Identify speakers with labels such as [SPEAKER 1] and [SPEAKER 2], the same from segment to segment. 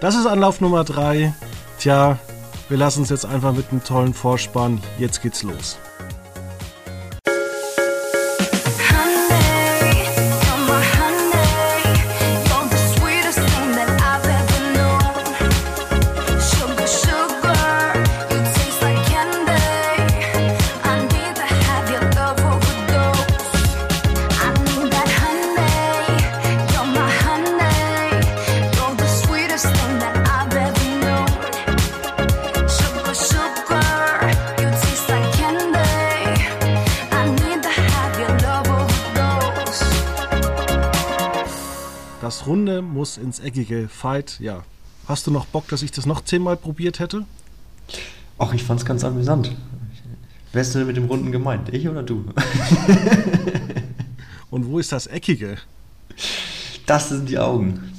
[SPEAKER 1] Das ist Anlauf Nummer 3. Tja, wir lassen es jetzt einfach mit einem tollen Vorspann. Jetzt geht's los. Muss ins Eckige. Fight, ja. Hast du noch Bock, dass ich das noch zehnmal probiert hätte?
[SPEAKER 2] Ach, ich fand's ganz amüsant. Wer ist denn mit dem Runden gemeint? Ich oder du?
[SPEAKER 1] Und wo ist das Eckige?
[SPEAKER 2] Das sind die Augen.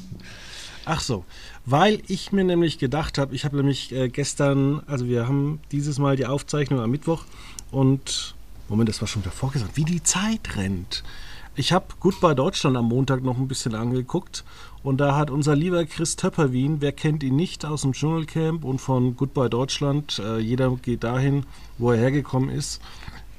[SPEAKER 1] Ach so, weil ich mir nämlich gedacht habe, ich habe nämlich äh, gestern, also wir haben dieses Mal die Aufzeichnung am Mittwoch und, Moment, das war schon wieder vorgesagt, wie die Zeit rennt. Ich habe Goodbye Deutschland am Montag noch ein bisschen angeguckt und da hat unser lieber Chris Töpperwien, wer kennt ihn nicht aus dem Dschungelcamp und von Goodbye Deutschland, äh, jeder geht dahin, wo er hergekommen ist.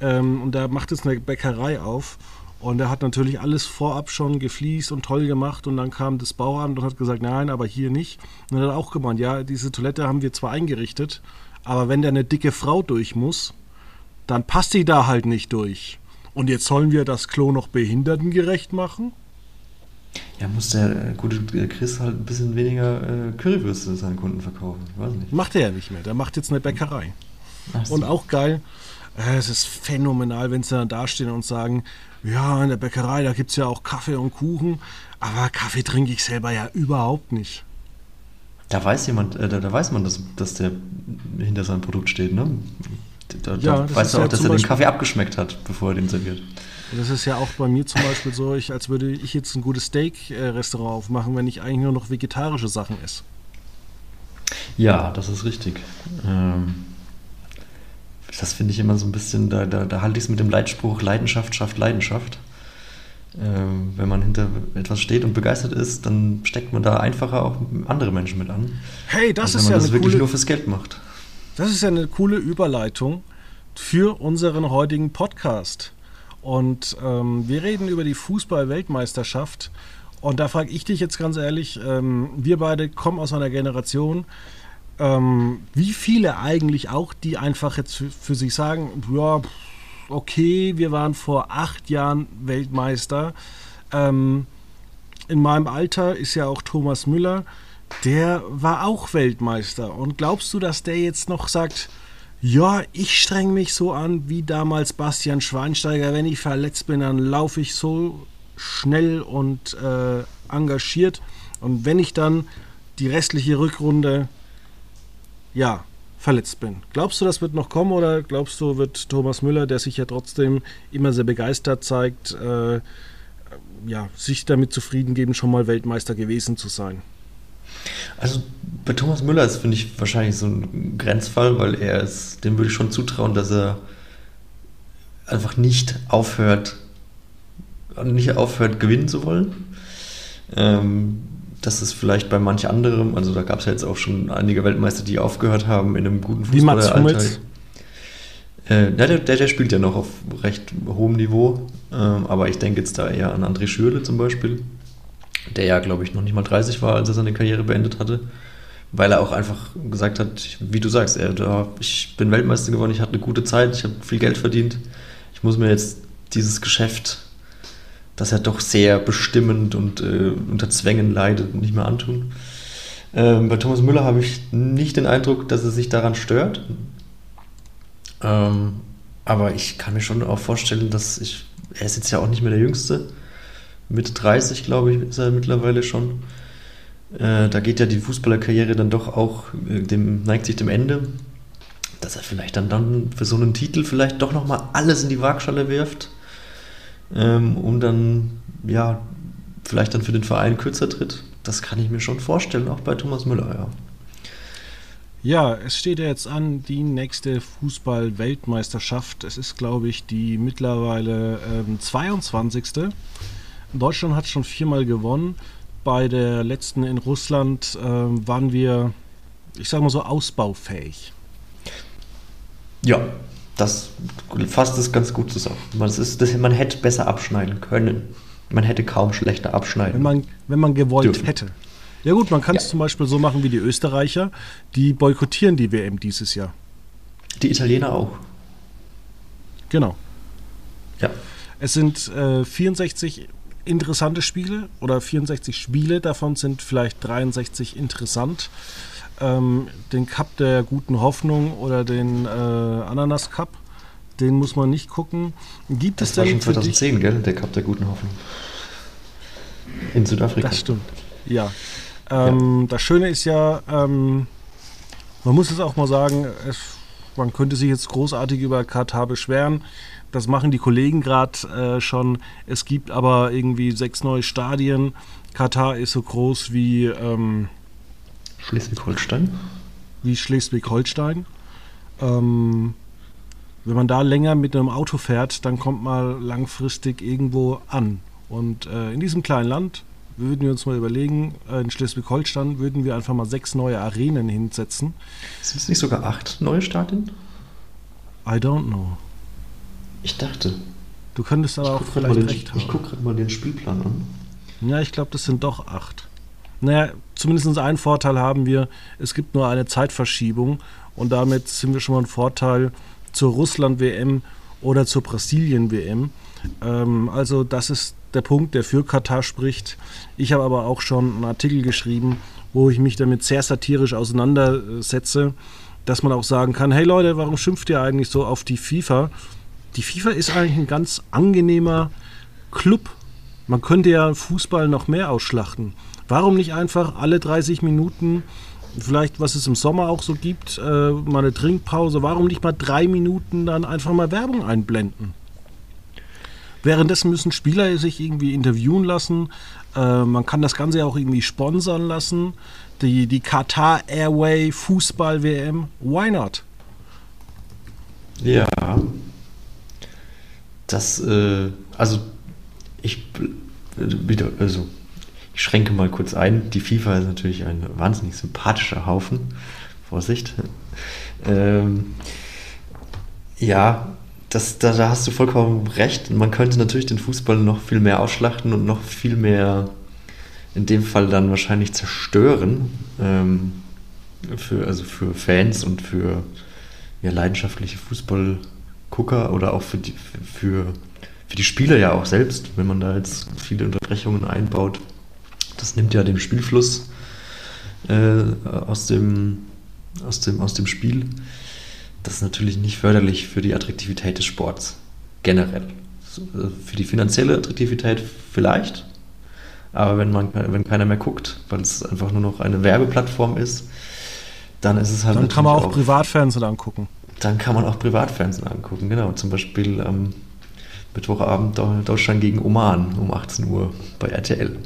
[SPEAKER 1] Ähm, und da macht jetzt eine Bäckerei auf und er hat natürlich alles vorab schon gefliest und toll gemacht und dann kam das Bauamt und hat gesagt, nein, aber hier nicht. Und er hat auch gemeint, ja, diese Toilette haben wir zwar eingerichtet, aber wenn da eine dicke Frau durch muss, dann passt sie da halt nicht durch. Und jetzt sollen wir das Klo noch behindertengerecht machen?
[SPEAKER 2] Ja, muss der gute Chris halt ein bisschen weniger äh, Currywürste seinen Kunden verkaufen. Ich weiß nicht.
[SPEAKER 1] Macht er ja nicht mehr. Der macht jetzt eine Bäckerei. So. Und auch geil, äh, es ist phänomenal, wenn sie dann dastehen und sagen, ja, in der Bäckerei, da gibt es ja auch Kaffee und Kuchen, aber Kaffee trinke ich selber ja überhaupt nicht.
[SPEAKER 2] Da weiß jemand, äh, da, da, weiß man, dass, dass der hinter seinem Produkt steht, ne? Da, ja, da weißt du auch, ja dass er den Kaffee abgeschmeckt hat, bevor er den serviert.
[SPEAKER 1] Das ist ja auch bei mir zum Beispiel so, ich, als würde ich jetzt ein gutes Steak-Restaurant aufmachen, wenn ich eigentlich nur noch vegetarische Sachen esse.
[SPEAKER 2] Ja, das ist richtig. Ähm, das finde ich immer so ein bisschen, da, da, da halte ich es mit dem Leitspruch Leidenschaft schafft Leidenschaft. Ähm, wenn man hinter etwas steht und begeistert ist, dann steckt man da einfacher auch andere Menschen mit an.
[SPEAKER 1] Hey, das ist ja das eine wirklich coole, nur fürs Geld macht. Das ist ja eine coole Überleitung für unseren heutigen Podcast. Und ähm, wir reden über die Fußball-Weltmeisterschaft. Und da frage ich dich jetzt ganz ehrlich, ähm, wir beide kommen aus einer Generation, ähm, wie viele eigentlich auch, die einfach jetzt für, für, sich sagen, ja, okay, wir waren vor acht Jahren Weltmeister. Ähm, in meinem Alter ist ja auch Thomas Müller der war auch Weltmeister. Und glaubst du, dass der jetzt noch sagt, ja, ich streng mich so an wie damals Bastian Schweinsteiger. Wenn ich verletzt bin, dann laufe ich so schnell und äh, engagiert. Und wenn ich dann die restliche Rückrunde, ja, verletzt bin. Glaubst du, das wird noch kommen oder glaubst du, wird Thomas Müller, der sich ja trotzdem immer sehr begeistert zeigt, äh, ja, sich damit zufrieden geben, schon mal Weltmeister gewesen zu sein?
[SPEAKER 2] Also bei Thomas Müller ist, finde ich, wahrscheinlich so ein Grenzfall, weil er ist, dem würde ich schon zutrauen, dass er einfach nicht aufhört, nicht aufhört, gewinnen zu wollen. Ähm, das ist vielleicht bei manch anderem, also da gab es ja jetzt auch schon einige Weltmeister, die aufgehört haben in einem guten Fußballeralter. Äh, der, der, der, spielt ja noch auf recht hohem Niveau, ähm, aber ich denke jetzt da eher an André Schürle zum Beispiel, der ja, glaube ich, noch nicht mal 30 war, als er seine Karriere beendet hatte, weil er auch einfach gesagt hat, wie du sagst, er, da, ich bin Weltmeister geworden, ich hatte eine gute Zeit, ich habe viel Geld verdient, ich muss mir jetzt dieses Geschäft, das ja doch sehr bestimmend und äh, unter Zwängen leidet, nicht mehr antun. Ähm, bei Thomas Müller habe ich nicht den Eindruck, dass er sich daran stört. Ähm, aber ich kann mir schon auch vorstellen, dass ich, er ist jetzt ja auch nicht mehr der Jüngste, Mitte 30, glaube ich, ist er mittlerweile schon. Äh, da geht ja die Fußballerkarriere dann doch auch, äh, dem, neigt sich dem Ende, dass er vielleicht dann, dann für so einen Titel vielleicht doch nochmal alles in die Waagschale wirft, ähm, um dann, ja, vielleicht dann für den Verein kürzer tritt. Das kann ich mir schon vorstellen, auch bei Thomas Müller, ja.
[SPEAKER 1] Ja, es steht ja jetzt an, die nächste Fußball-Weltmeisterschaft. Es ist, glaube ich, die mittlerweile ähm, 22. Deutschland hat schon viermal gewonnen. bei der letzten in Russland äh, waren wir, ich sage mal so, ausbaufähig.
[SPEAKER 2] Ja, das fasst es ganz gut zusammen. Man, ist, das, man hätte besser abschneiden können. Man hätte kaum schlechter abschneiden.
[SPEAKER 1] Wenn man, wenn man gewollt dürfen. hätte. Ja gut, man kann es ja. zum Beispiel so machen wie die Österreicher, die boykottieren die WM dieses Jahr.
[SPEAKER 2] Die Italiener auch.
[SPEAKER 1] Genau. Ja. Es sind äh, 64 interessante Spiele oder 64 Spiele, davon sind vielleicht 63 interessant. Ähm, den Cup der guten Hoffnung oder den äh, Ananas Cup, den muss man nicht gucken. Gibt
[SPEAKER 2] das
[SPEAKER 1] es
[SPEAKER 2] war denn schon 2010, gell? Der Cup der guten Hoffnung. In Südafrika.
[SPEAKER 1] Das stimmt. Ja. Ähm, ja. Das Schöne ist ja, ähm, man muss es auch mal sagen, es, man könnte sich jetzt großartig über Katar beschweren. Das machen die Kollegen gerade äh, schon. Es gibt aber irgendwie sechs neue Stadien. Katar ist so groß wie ähm,
[SPEAKER 2] Schleswig-Holstein.
[SPEAKER 1] Wie Schleswig-Holstein. Ähm, wenn man da länger mit einem Auto fährt, dann kommt man langfristig irgendwo an. Und äh, in diesem kleinen Land würden wir uns mal überlegen, äh, in Schleswig-Holstein würden wir einfach mal sechs neue Arenen hinsetzen.
[SPEAKER 2] Sind es nicht sogar acht neue Stadien?
[SPEAKER 1] I don't know.
[SPEAKER 2] Ich dachte.
[SPEAKER 1] Du könntest aber auch vielleicht
[SPEAKER 2] den,
[SPEAKER 1] recht
[SPEAKER 2] haben. Ich gucke gerade mal den Spielplan an.
[SPEAKER 1] Ja, ich glaube, das sind doch acht. Naja, zumindest einen Vorteil haben wir, es gibt nur eine Zeitverschiebung und damit sind wir schon mal ein Vorteil zur Russland-WM oder zur Brasilien-WM. Ähm, also das ist der Punkt, der für Katar spricht. Ich habe aber auch schon einen Artikel geschrieben, wo ich mich damit sehr satirisch auseinandersetze, dass man auch sagen kann, hey Leute, warum schimpft ihr eigentlich so auf die FIFA? Die FIFA ist eigentlich ein ganz angenehmer Club. Man könnte ja Fußball noch mehr ausschlachten. Warum nicht einfach alle 30 Minuten, vielleicht was es im Sommer auch so gibt, äh, mal eine Trinkpause, warum nicht mal drei Minuten dann einfach mal Werbung einblenden? Währenddessen müssen Spieler sich irgendwie interviewen lassen. Äh, man kann das Ganze ja auch irgendwie sponsern lassen. Die, die Qatar Airway Fußball WM, why not?
[SPEAKER 2] Ja, das, äh, also ich wieder, also ich schränke mal kurz ein. Die FIFA ist natürlich ein wahnsinnig sympathischer Haufen. Vorsicht. Ähm, ja, das, da, da hast du vollkommen recht. Man könnte natürlich den Fußball noch viel mehr ausschlachten und noch viel mehr in dem Fall dann wahrscheinlich zerstören. Ähm, für, also für Fans und für ja, leidenschaftliche Fußball- Gucker oder auch für die, für, für die Spieler ja auch selbst, wenn man da jetzt viele Unterbrechungen einbaut. Das nimmt ja den Spielfluss äh, aus, dem, aus, dem, aus dem Spiel. Das ist natürlich nicht förderlich für die Attraktivität des Sports generell. Äh, für die finanzielle Attraktivität vielleicht, aber wenn, man, wenn keiner mehr guckt, weil es einfach nur noch eine Werbeplattform ist, dann ist es halt.
[SPEAKER 1] Dann kann man auch, auch Privatfernsehen angucken.
[SPEAKER 2] Dann kann man auch Privatfernsehen angucken, genau. Zum Beispiel am Mittwochabend Deutschland gegen Oman um 18 Uhr bei RTL.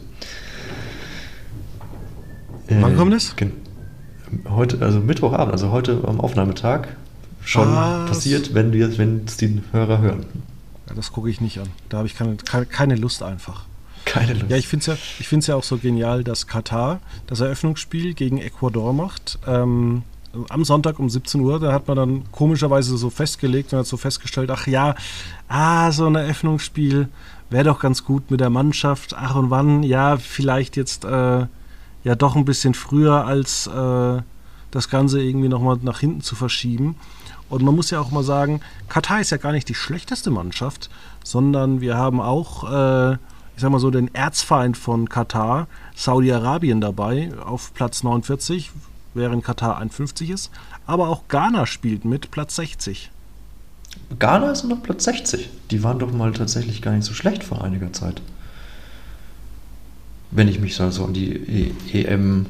[SPEAKER 1] Wann äh, kommt es?
[SPEAKER 2] Heute, also Mittwochabend, also heute am Aufnahmetag schon Was? passiert, wenn wir, wenn es die Hörer hören.
[SPEAKER 1] Ja, das gucke ich nicht an. Da habe ich keine, keine Lust einfach.
[SPEAKER 2] Keine Lust.
[SPEAKER 1] Ja, ich finde es ja, ja auch so genial, dass Katar das Eröffnungsspiel gegen Ecuador macht. Ähm, am Sonntag um 17 Uhr, da hat man dann komischerweise so festgelegt und hat so festgestellt, ach ja, ah, so ein Eröffnungsspiel wäre doch ganz gut mit der Mannschaft. Ach und wann, ja, vielleicht jetzt äh, ja doch ein bisschen früher als äh, das Ganze irgendwie nochmal nach hinten zu verschieben. Und man muss ja auch mal sagen, Katar ist ja gar nicht die schlechteste Mannschaft, sondern wir haben auch, äh, ich sag mal so, den Erzfeind von Katar, Saudi-Arabien dabei, auf Platz 49, während Katar 51 ist. Aber auch Ghana spielt mit Platz 60.
[SPEAKER 2] Ghana ist noch Platz 60. Die waren doch mal tatsächlich gar nicht so schlecht vor einiger Zeit. Wenn ich mich so an die e EM,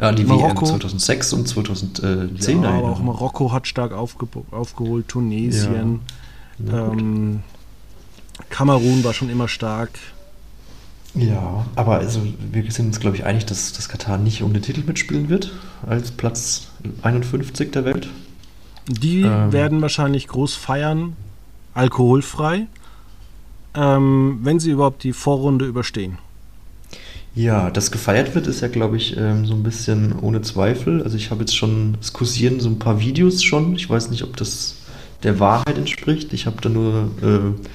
[SPEAKER 2] ja, die Marokko. WM 2006 und 2010 ja,
[SPEAKER 1] erinnere. Aber auch Marokko hat stark aufge aufgeholt, Tunesien. Ja. Ähm, Kamerun war schon immer stark.
[SPEAKER 2] Ja, aber also wir sind uns, glaube ich, einig, dass, dass Katar nicht um den Titel mitspielen wird, als Platz 51 der Welt.
[SPEAKER 1] Die ähm, werden wahrscheinlich groß feiern, alkoholfrei, ähm, wenn sie überhaupt die Vorrunde überstehen.
[SPEAKER 2] Ja, das gefeiert wird, ist ja, glaube ich, ähm, so ein bisschen ohne Zweifel. Also ich habe jetzt schon, es kursieren so ein paar Videos schon. Ich weiß nicht, ob das der Wahrheit entspricht. Ich habe da nur äh,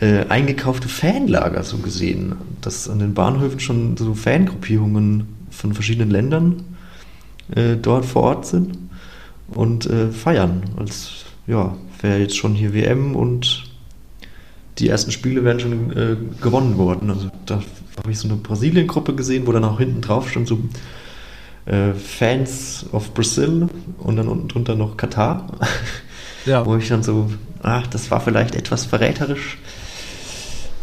[SPEAKER 2] äh, eingekaufte Fanlager so gesehen, dass an den Bahnhöfen schon so Fangruppierungen von verschiedenen Ländern äh, dort vor Ort sind und äh, feiern. Als ja, wäre jetzt schon hier WM und die ersten Spiele wären schon äh, gewonnen worden. Also da habe ich so eine Brasilien-Gruppe gesehen, wo dann auch hinten drauf stand so äh, Fans of Brazil und dann unten drunter noch Katar. Ja. wo ich dann so, ach, das war vielleicht etwas verräterisch.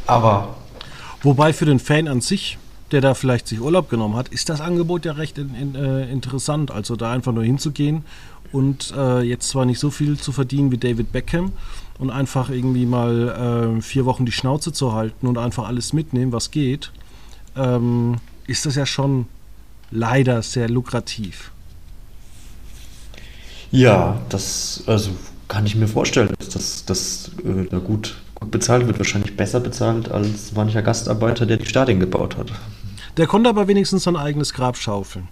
[SPEAKER 2] Aber.
[SPEAKER 1] Wobei für den Fan an sich, der da vielleicht sich Urlaub genommen hat, ist das Angebot ja recht in, in, äh, interessant. Also da einfach nur hinzugehen und äh, jetzt zwar nicht so viel zu verdienen wie David Beckham, und einfach irgendwie mal äh, vier Wochen die Schnauze zu halten und einfach alles mitnehmen, was geht, ähm, ist das ja schon leider sehr lukrativ.
[SPEAKER 2] Ja, das also kann ich mir vorstellen, dass das äh, da gut, gut bezahlt wird, wahrscheinlich besser bezahlt als mancher Gastarbeiter, der die Stadien gebaut hat.
[SPEAKER 1] Der konnte aber wenigstens sein eigenes Grab schaufeln.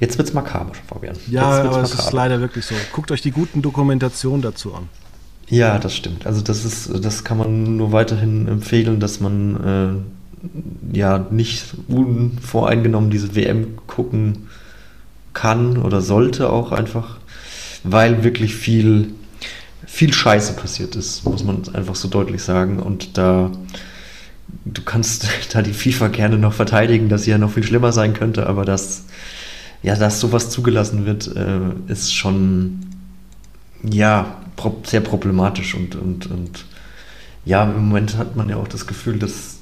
[SPEAKER 2] Jetzt wird es makaber, Fabian.
[SPEAKER 1] Ja, aber es ist leider wirklich so. Guckt euch die guten Dokumentationen dazu an.
[SPEAKER 2] Ja, das stimmt. Also das ist, das kann man nur weiterhin empfehlen, dass man äh, ja nicht unvoreingenommen diese WM gucken kann oder sollte auch einfach, weil wirklich viel, viel Scheiße passiert ist, muss man einfach so deutlich sagen. Und da du kannst da die FIFA gerne noch verteidigen, dass sie ja noch viel schlimmer sein könnte, aber dass ja, dass sowas zugelassen wird, äh, ist schon ja sehr problematisch und, und, und ja, im Moment hat man ja auch das Gefühl, dass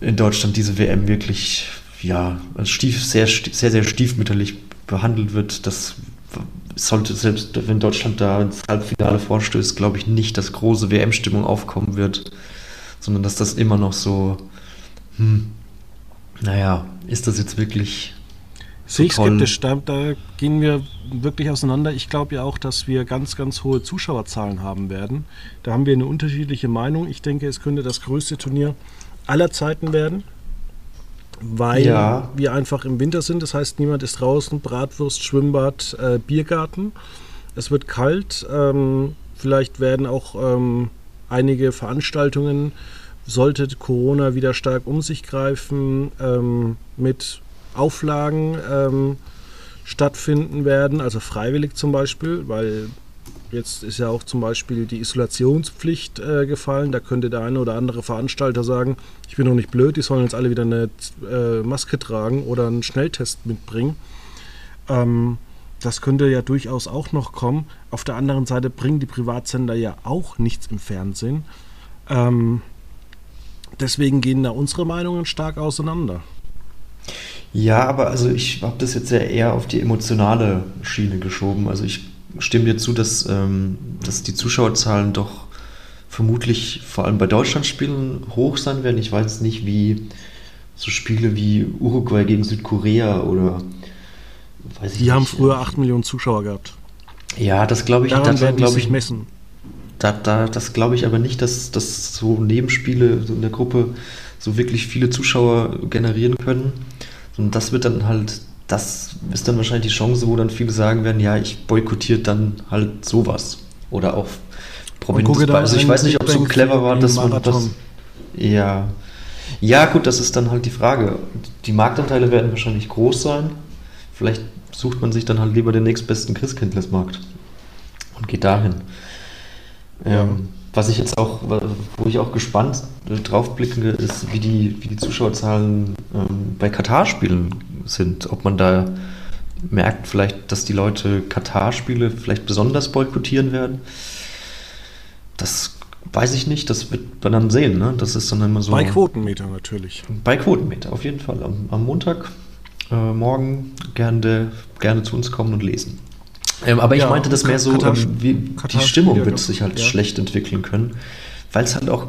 [SPEAKER 2] in Deutschland diese WM wirklich ja, als stief, sehr, sehr, sehr stiefmütterlich behandelt wird. Das sollte selbst, wenn Deutschland da ins Halbfinale vorstößt, glaube ich nicht, dass große WM-Stimmung aufkommen wird, sondern dass das immer noch so, hm, naja, ist das jetzt wirklich
[SPEAKER 1] Sehe ich skeptisch. Da, da, gehen wir wirklich auseinander. Ich glaube ja auch, dass wir ganz, ganz hohe Zuschauerzahlen haben werden. Da haben wir eine unterschiedliche Meinung. Ich denke, es könnte das größte Turnier aller Zeiten werden, weil ja. wir einfach im Winter sind. Das heißt, niemand ist draußen. Bratwurst, Schwimmbad, äh, Biergarten. Es wird kalt. Ähm, vielleicht werden auch ähm, einige Veranstaltungen, sollte Corona wieder stark um sich greifen, ähm, mit Auflagen ähm, stattfinden werden, also freiwillig zum Beispiel, weil jetzt ist ja auch zum Beispiel die Isolationspflicht äh, gefallen. Da könnte der eine oder andere Veranstalter sagen, ich bin noch nicht blöd, die sollen jetzt alle wieder eine äh, Maske tragen oder einen Schnelltest mitbringen. Ähm, das könnte ja durchaus auch noch kommen. Auf der anderen Seite bringen die Privatsender ja auch nichts im Fernsehen. Ähm, deswegen gehen da unsere Meinungen stark auseinander.
[SPEAKER 2] Ja, aber also ich habe das jetzt ja eher auf die emotionale Schiene geschoben. Also ich stimme dir zu, dass, ähm, dass die Zuschauerzahlen doch vermutlich vor allem bei Deutschlandspielen hoch sein werden. Ich weiß nicht, wie so Spiele wie Uruguay gegen Südkorea oder
[SPEAKER 1] weiß ich Die nicht. haben früher 8 Millionen Zuschauer gehabt.
[SPEAKER 2] Ja, das glaube ich,
[SPEAKER 1] Daran das werden glaube ich messen.
[SPEAKER 2] Da, da, das glaube ich aber nicht, dass, dass so Nebenspiele so in der Gruppe so wirklich viele Zuschauer generieren können. Und das wird dann halt, das ist dann wahrscheinlich die Chance, wo dann viele sagen werden, ja, ich boykottiere dann halt sowas. Oder auch
[SPEAKER 1] prominentes Also
[SPEAKER 2] ich weiß nicht, ob es so clever war, dass man das. Ja. Ja, gut, das ist dann halt die Frage. Die Marktanteile werden wahrscheinlich groß sein. Vielleicht sucht man sich dann halt lieber den nächstbesten Christkindlesmarkt und geht dahin. Ja. Ähm, was ich jetzt auch, wo ich auch gespannt drauf blicke, ist, wie die, wie die Zuschauerzahlen ähm, bei Katar-Spielen sind. Ob man da merkt vielleicht, dass die Leute Katar-Spiele vielleicht besonders boykottieren werden. Das weiß ich nicht, das wird man dann sehen. Ne? Das ist dann immer so.
[SPEAKER 1] Bei Quotenmeter natürlich.
[SPEAKER 2] Bei Quotenmeter, auf jeden Fall. Am, am Montag, äh, morgen gerne, gerne zu uns kommen und lesen. Ähm, aber ich ja, meinte das mehr so, Katar, ähm, wie, die Stimmung wird sich halt ja. schlecht entwickeln können, weil es halt auch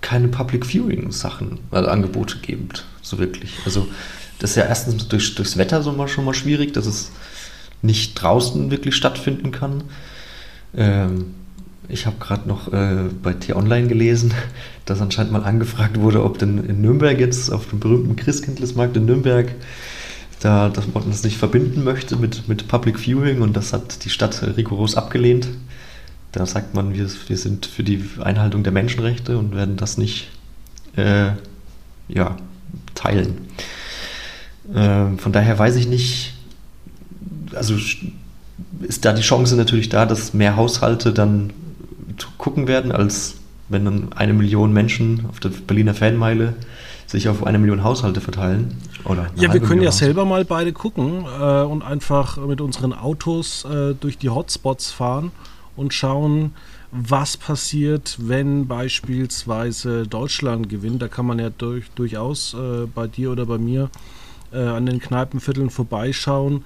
[SPEAKER 2] keine Public Viewing Sachen, also Angebote gibt, so wirklich. Also das ist ja erstens durch, durchs Wetter so mal, schon mal schwierig, dass es nicht draußen wirklich stattfinden kann. Ähm, ich habe gerade noch äh, bei T-Online gelesen, dass anscheinend mal angefragt wurde, ob denn in Nürnberg jetzt auf dem berühmten Christkindlesmarkt in Nürnberg da, dass man das nicht verbinden möchte mit, mit Public Viewing und das hat die Stadt rigoros abgelehnt. Da sagt man, wir, wir sind für die Einhaltung der Menschenrechte und werden das nicht äh, ja, teilen. Äh, von daher weiß ich nicht, also ist da die Chance natürlich da, dass mehr Haushalte dann gucken werden, als wenn dann eine Million Menschen auf der Berliner Fanmeile sich auf eine Million Haushalte verteilen.
[SPEAKER 1] Oder ja, wir können ja selber mal beide gucken äh, und einfach mit unseren Autos äh, durch die Hotspots fahren und schauen, was passiert, wenn beispielsweise Deutschland gewinnt. Da kann man ja durch, durchaus äh, bei dir oder bei mir äh, an den Kneipenvierteln vorbeischauen,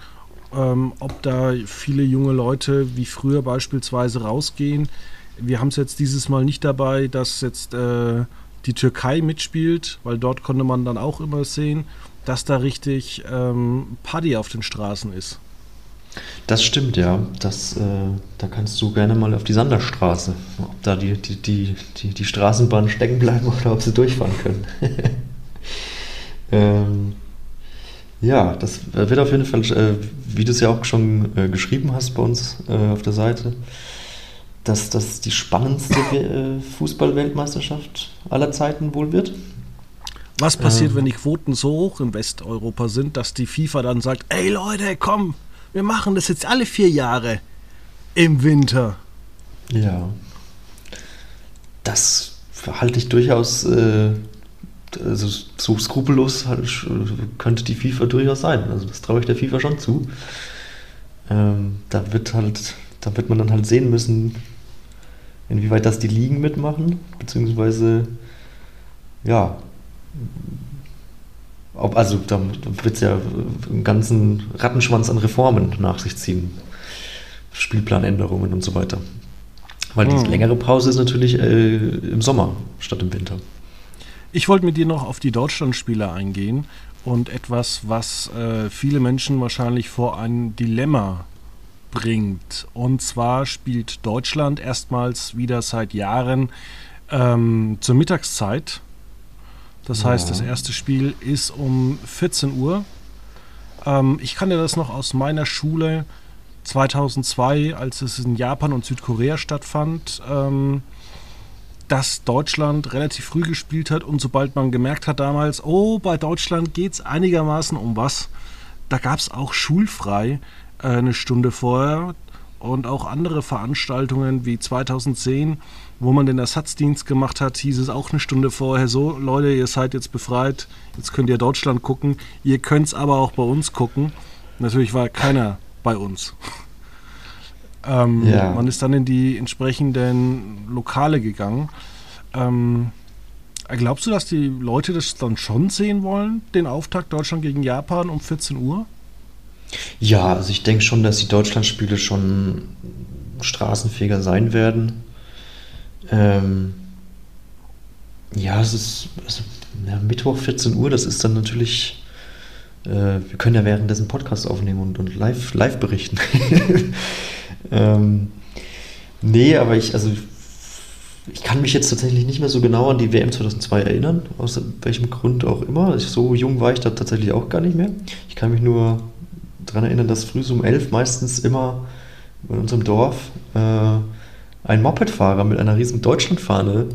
[SPEAKER 1] ähm, ob da viele junge Leute wie früher beispielsweise rausgehen. Wir haben es jetzt dieses Mal nicht dabei, dass jetzt äh, die Türkei mitspielt, weil dort konnte man dann auch immer sehen, dass da richtig ähm, Paddy auf den Straßen ist.
[SPEAKER 2] Das stimmt, ja. Das, äh, da kannst du gerne mal auf die Sanderstraße, ob da die, die, die, die, die Straßenbahnen stecken bleiben oder ob sie durchfahren können. ähm, ja, das wird auf jeden Fall, äh, wie du es ja auch schon äh, geschrieben hast bei uns äh, auf der Seite, dass das die spannendste äh, Fußballweltmeisterschaft aller Zeiten wohl wird.
[SPEAKER 1] Was passiert, ähm, wenn die Quoten so hoch in Westeuropa sind, dass die FIFA dann sagt, ey Leute, komm, wir machen das jetzt alle vier Jahre im Winter.
[SPEAKER 2] Ja. Das halte ich durchaus, äh, also so skrupellos halt, könnte die FIFA durchaus sein. Also das traue ich der FIFA schon zu. Ähm, da wird halt, da wird man dann halt sehen müssen, inwieweit das die Ligen mitmachen, beziehungsweise ja, ob, also da wird es ja einen ganzen Rattenschwanz an Reformen nach sich ziehen. Spielplanänderungen und so weiter. Weil die hm. längere Pause ist natürlich äh, im Sommer statt im Winter.
[SPEAKER 1] Ich wollte mit dir noch auf die Deutschlandspiele eingehen und etwas, was äh, viele Menschen wahrscheinlich vor ein Dilemma bringt. Und zwar spielt Deutschland erstmals wieder seit Jahren ähm, zur Mittagszeit das ja. heißt, das erste Spiel ist um 14 Uhr. Ähm, ich kannte das noch aus meiner Schule 2002, als es in Japan und Südkorea stattfand, ähm, dass Deutschland relativ früh gespielt hat und sobald man gemerkt hat damals, oh, bei Deutschland geht es einigermaßen um was, da gab es auch schulfrei äh, eine Stunde vorher und auch andere Veranstaltungen wie 2010 wo man den Ersatzdienst gemacht hat, hieß es auch eine Stunde vorher so, Leute, ihr seid jetzt befreit, jetzt könnt ihr Deutschland gucken, ihr könnt es aber auch bei uns gucken. Natürlich war keiner bei uns. ähm, ja. Man ist dann in die entsprechenden Lokale gegangen. Ähm, glaubst du, dass die Leute das dann schon sehen wollen, den Auftakt Deutschland gegen Japan um 14 Uhr?
[SPEAKER 2] Ja, also ich denke schon, dass die Deutschlandspiele schon straßenfähiger sein werden. Ähm, ja, es ist also, ja, Mittwoch 14 Uhr, das ist dann natürlich. Äh, wir können ja währenddessen Podcast aufnehmen und, und live, live berichten. ähm, nee, aber ich, also ich kann mich jetzt tatsächlich nicht mehr so genau an die WM 2002 erinnern, aus welchem Grund auch immer. So jung war ich da tatsächlich auch gar nicht mehr. Ich kann mich nur daran erinnern, dass früh so um elf meistens immer in unserem Dorf äh, ein Mopedfahrer mit einer riesen Deutschlandfahne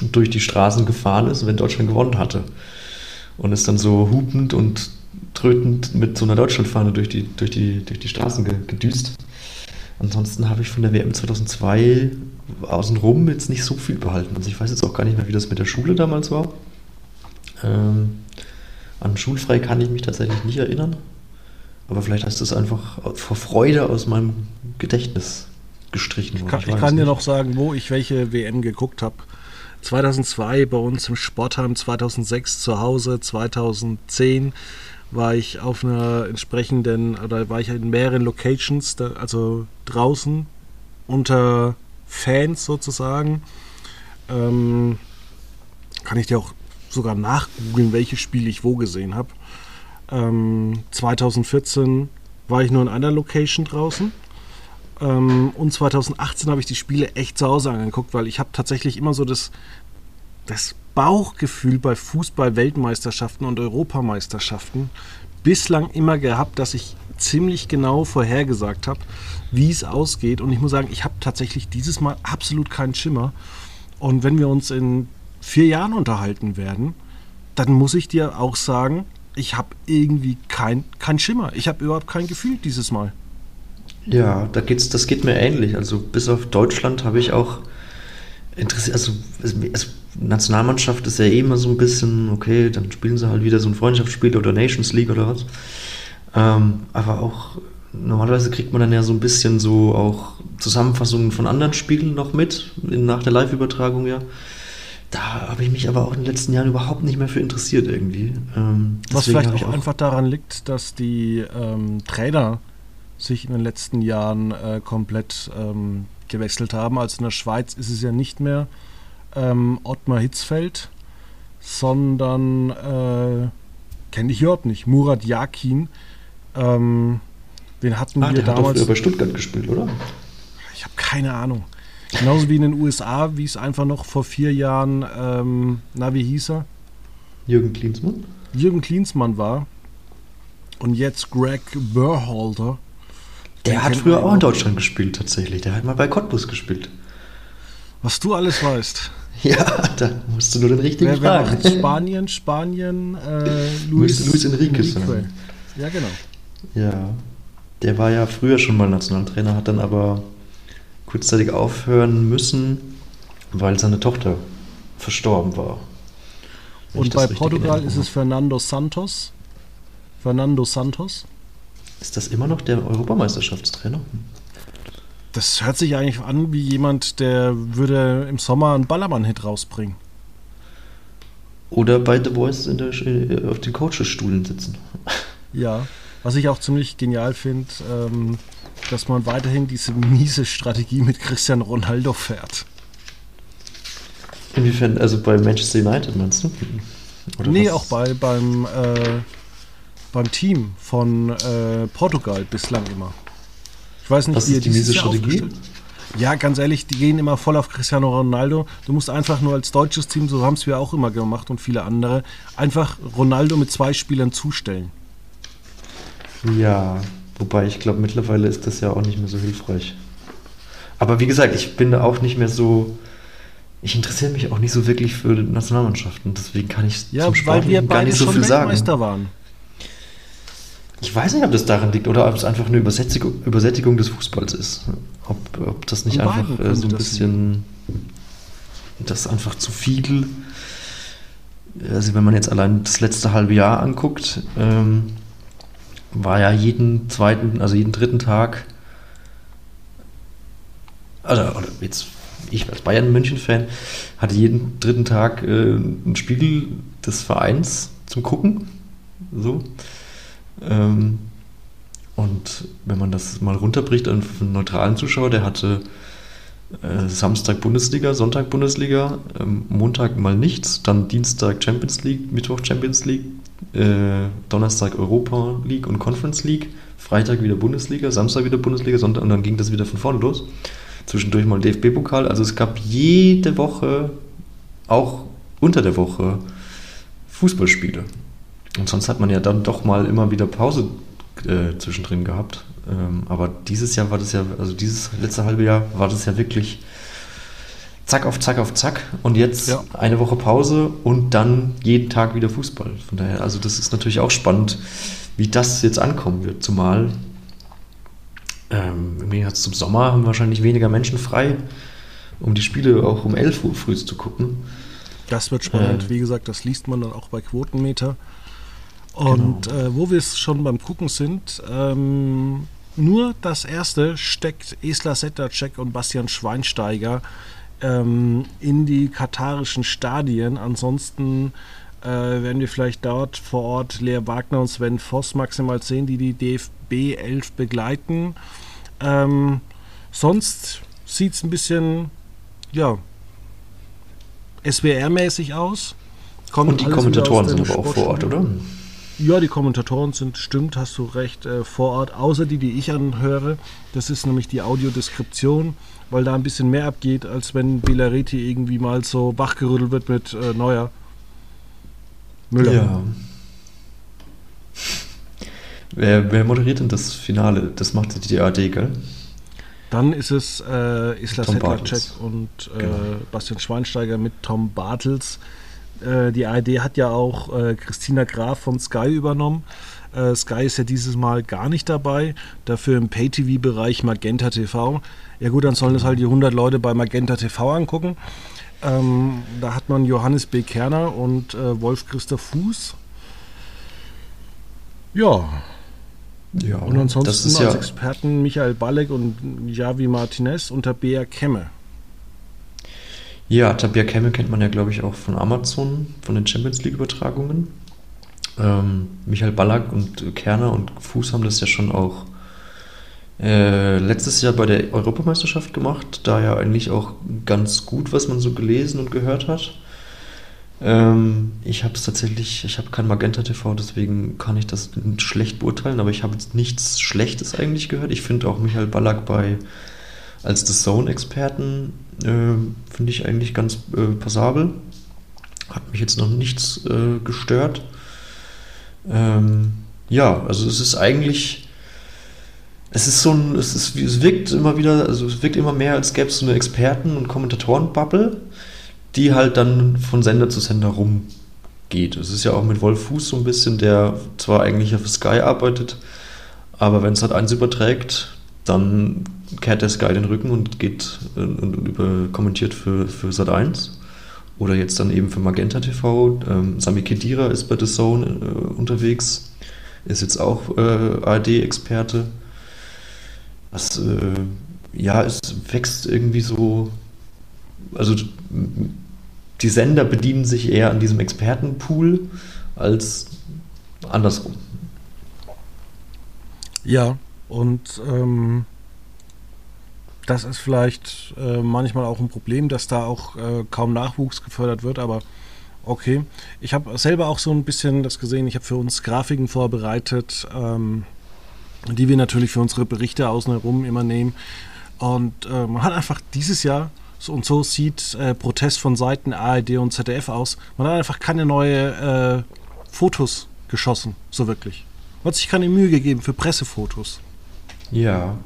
[SPEAKER 2] durch die Straßen gefahren ist, wenn Deutschland gewonnen hatte. Und ist dann so hupend und trötend mit so einer Deutschlandfahne durch die, durch die, durch die Straßen gedüst. Ansonsten habe ich von der WM 2002 außenrum jetzt nicht so viel behalten. Also ich weiß jetzt auch gar nicht mehr, wie das mit der Schule damals war. Ähm, an schulfrei kann ich mich tatsächlich nicht erinnern. Aber vielleicht heißt das einfach vor Freude aus meinem Gedächtnis gestrichen.
[SPEAKER 1] Ich kann, ich kann dir noch sagen, wo ich welche WM geguckt habe. 2002 bei uns im Sportheim, 2006 zu Hause, 2010 war ich auf einer entsprechenden, oder war ich in mehreren Locations, da, also draußen unter Fans sozusagen. Ähm, kann ich dir auch sogar nachgoogeln, welche Spiele ich wo gesehen habe. Ähm, 2014 war ich nur in einer Location draußen Ähm, und 2018 habe ich die Spiele echt zu Hause angeguckt, weil ich habe tatsächlich immer so das, das Bauchgefühl bei Fußball-Weltmeisterschaften und Europameisterschaften bislang immer gehabt, dass ich ziemlich genau vorhergesagt habe, wie es ausgeht. Und ich muss sagen, ich habe tatsächlich dieses Mal absolut keinen Schimmer. Und wenn wir uns in vier Jahren unterhalten werden, dann muss ich dir auch sagen, ich habe irgendwie kein, kein Schimmer. Ich habe überhaupt kein Gefühl dieses Mal.
[SPEAKER 2] Ja, da geht's, das geht mir ähnlich. Also bis auf Deutschland habe ich auch interessiert. Also, also, Nationalmannschaft ist ja eh immer so ein bisschen, okay, dann spielen sie halt wieder so ein Freundschaftsspiel oder Nations League oder was. Ähm, aber auch normalerweise kriegt man dann ja so ein bisschen so auch Zusammenfassungen von anderen Spielen noch mit, nach der Live-Übertragung ja. Da habe ich mich aber auch in den letzten Jahren überhaupt nicht mehr für interessiert irgendwie.
[SPEAKER 1] Ähm, Was vielleicht auch, auch, einfach daran liegt, dass die ähm, Trainer sich in den letzten Jahren äh, komplett ähm, gewechselt haben. Also in der Schweiz ist es ja nicht mehr ähm, Ottmar Hitzfeld, sondern äh, kenne ich überhaupt nicht, Murat Yakin. Ähm, den hatten
[SPEAKER 2] ah, wir der damals. Hat doch bei Stuttgart gespielt, oder?
[SPEAKER 1] Ich habe keine Ahnung. Genauso wie in den USA, wie es einfach noch vor vier Jahren, ähm, na, wie hieß er?
[SPEAKER 2] Jürgen Klinsmann.
[SPEAKER 1] Jürgen Klinsmann war. Und jetzt Greg Berhalter.
[SPEAKER 2] Der hat früher auch in Deutschland gespielt, tatsächlich. Der hat mal bei Cottbus gespielt.
[SPEAKER 1] Was du alles weißt.
[SPEAKER 2] Ja, da musst du nur den richtigen wer, wer fragen.
[SPEAKER 1] Spanien, Spanien, äh, Luis,
[SPEAKER 2] Luis Enriquez. Enrique.
[SPEAKER 1] Ja, genau.
[SPEAKER 2] Ja, der war ja früher schon mal Nationaltrainer, hat dann aber kurzzeitig aufhören müssen, weil seine Tochter verstorben war.
[SPEAKER 1] Und bei Portugal ist es Fernando Santos. Fernando Santos.
[SPEAKER 2] Ist das immer noch der Europameisterschaftstrainer?
[SPEAKER 1] Das hört sich eigentlich an wie jemand, der würde im Sommer einen Ballermann-Hit rausbringen.
[SPEAKER 2] Oder bei The Voice der, äh, auf den Coaches-Stuhlen sitzen.
[SPEAKER 1] Ja, was ich auch ziemlich genial finde, ähm, dass man weiterhin diese miese Strategie mit Cristiano Ronaldo fährt.
[SPEAKER 2] Inwiefern, also bei Manchester United meinst du?
[SPEAKER 1] Oder nee, was? auch bei, beim, äh, beim Team von äh, Portugal bislang immer. Ich weiß nicht,
[SPEAKER 2] was wie ist die miese Strategie?
[SPEAKER 1] Ja, ganz ehrlich, die gehen immer voll auf Cristiano Ronaldo. Du musst einfach nur als deutsches Team, so haben es wir auch immer gemacht und viele andere, einfach Ronaldo mit zwei Spielern zustellen.
[SPEAKER 2] Ja, wobei ich glaube, mittlerweile ist das ja auch nicht mehr so hilfreich. Aber wie gesagt, ich bin da auch nicht mehr so. Ich interessiere mich auch nicht so wirklich für Nationalmannschaften, deswegen kann ich
[SPEAKER 1] ja, zum Sport gar nicht so viel sagen. Waren.
[SPEAKER 2] Ich weiß nicht, ob das daran liegt oder ob es einfach eine Übersättigung, Übersättigung des Fußballs ist. Ob, ob das nicht einfach äh, so ein bisschen. Das einfach zu viel. Also, wenn man jetzt allein das letzte halbe Jahr anguckt, ähm, war ja jeden zweiten, also jeden dritten Tag, also jetzt ich als Bayern-München-Fan, hatte jeden dritten Tag äh, ein Spiegel des Vereins zum Gucken. So. Ähm, und wenn man das mal runterbricht auf einen neutralen Zuschauer, der hatte äh, Samstag Bundesliga, Sonntag Bundesliga, ähm, Montag mal nichts, dann Dienstag Champions League, Mittwoch Champions League, äh, Donnerstag Europa League und Conference League, Freitag wieder Bundesliga, Samstag wieder Bundesliga, Sonntag und dann ging das wieder von vorne los. Zwischendurch mal DFB-Pokal. Also es gab jede Woche, auch unter der Woche, Fußballspiele. Und sonst hat man ja dann doch mal immer wieder Pause äh, zwischendrin gehabt. Ähm, aber dieses Jahr war das ja, also dieses letzte halbe Jahr war das ja wirklich zack auf zack auf zack und jetzt ja. eine Woche Pause und dann jeden Tag wieder Fußball. Von daher, also das ist natürlich auch spannend, wie das jetzt ankommen wird. Zumal ähm, im Gegensatz zum Sommer haben wahrscheinlich weniger Menschen frei, um die Spiele auch um 11 Uhr früh zu gucken.
[SPEAKER 1] Das wird spannend. Äh, Wie gesagt, das liest man dann auch bei Quotenmeter. Und genau. äh, wo wir es schon beim Gucken sind, ähm, nur das erste steckt Esla Settercheck und Bastian Schweinsteiger ähm, in die katarischen Stadien. Ansonsten äh, werden wir vielleicht dort vor Ort Lea Wagner und Sven Voss maximal sehen, die die DFB 11 begleiten. Ähm, sonst sieht es ein bisschen, ja, SWR-mäßig aus.
[SPEAKER 2] Kommt und die Kommentatoren sind aber auch vor Ort, oder?
[SPEAKER 1] Ja, die Kommentatoren sind, stimmt, hast du recht, äh, vor Ort, außer die, die ich anhöre. Das ist nämlich die Audiodeskription, weil da ein bisschen mehr abgeht, als wenn Belareti irgendwie mal so wachgerüttelt wird mit äh, Neuer.
[SPEAKER 2] Müller. Ja. Wer, wer, moderiert denn das Finale? Das macht die AD, gell?
[SPEAKER 1] Dann ist es äh, Isla Sedlacek und äh, genau. Bastian Schweinsteiger mit Tom Bartels. Äh, die ARD hat ja auch äh, Christina Graf von Sky übernommen. Äh, Sky ist ja dieses Mal gar nicht dabei, dafür im Pay-TV-Bereich Magenta TV. Ja gut, dann sollen es halt die 100 Leute bei Magenta TV angucken. Ähm, da hat man Johannes B. Kerner und äh, Wolf Christoph Fuß. Ja. Ja, und ansonsten als ja Experten Michael Balek und Javi Martinez unter Bea Kemme.
[SPEAKER 2] Ja, Tabia Kemme kennt man ja, glaube ich, auch von Amazon, von den Champions League-Übertragungen. Ähm, Michael Ballack und Kerner und Fuß haben das ja schon auch äh, letztes Jahr bei der Europameisterschaft gemacht. Da ja eigentlich auch ganz gut, was man so gelesen und gehört hat. Ähm, ich habe es tatsächlich, ich habe kein Magenta TV, deswegen kann ich das schlecht beurteilen, aber ich habe jetzt nichts Schlechtes eigentlich gehört. Ich finde auch Michael Ballack bei als The Zone-Experten äh, finde ich eigentlich ganz äh, passabel. Hat mich jetzt noch nichts äh, gestört. Ähm, ja, also es ist eigentlich, es ist so ein, es, ist, es wirkt immer wieder, also es wirkt immer mehr, als gäbe es so eine Experten- und Kommentatoren-Bubble, die halt dann von Sender zu Sender rumgeht. Es ist ja auch mit Wolf Fuß so ein bisschen, der zwar eigentlich für Sky arbeitet, aber wenn es halt eins überträgt, dann kehrt der Sky den Rücken und geht äh, und, über, kommentiert für, für Sat1 oder jetzt dann eben für Magenta TV. Ähm, Sami Kedira ist bei The Zone äh, unterwegs, ist jetzt auch äh, ARD-Experte. Was, äh, ja, es wächst irgendwie so, also die Sender bedienen sich eher an diesem Expertenpool als andersrum.
[SPEAKER 1] Ja, und ähm, das ist vielleicht äh, manchmal auch ein Problem, dass da auch äh, kaum Nachwuchs gefördert wird, aber okay. Ich habe selber auch so ein bisschen das gesehen, ich habe für uns Grafiken vorbereitet, ähm, die wir natürlich für unsere Berichte außen herum immer nehmen. Und äh, man hat einfach dieses Jahr, so und so sieht äh, Protest von Seiten ARD und ZDF aus, man hat einfach keine neue äh, Fotos geschossen, so wirklich. Man hat sich keine Mühe gegeben für Pressefotos.
[SPEAKER 2] Ja.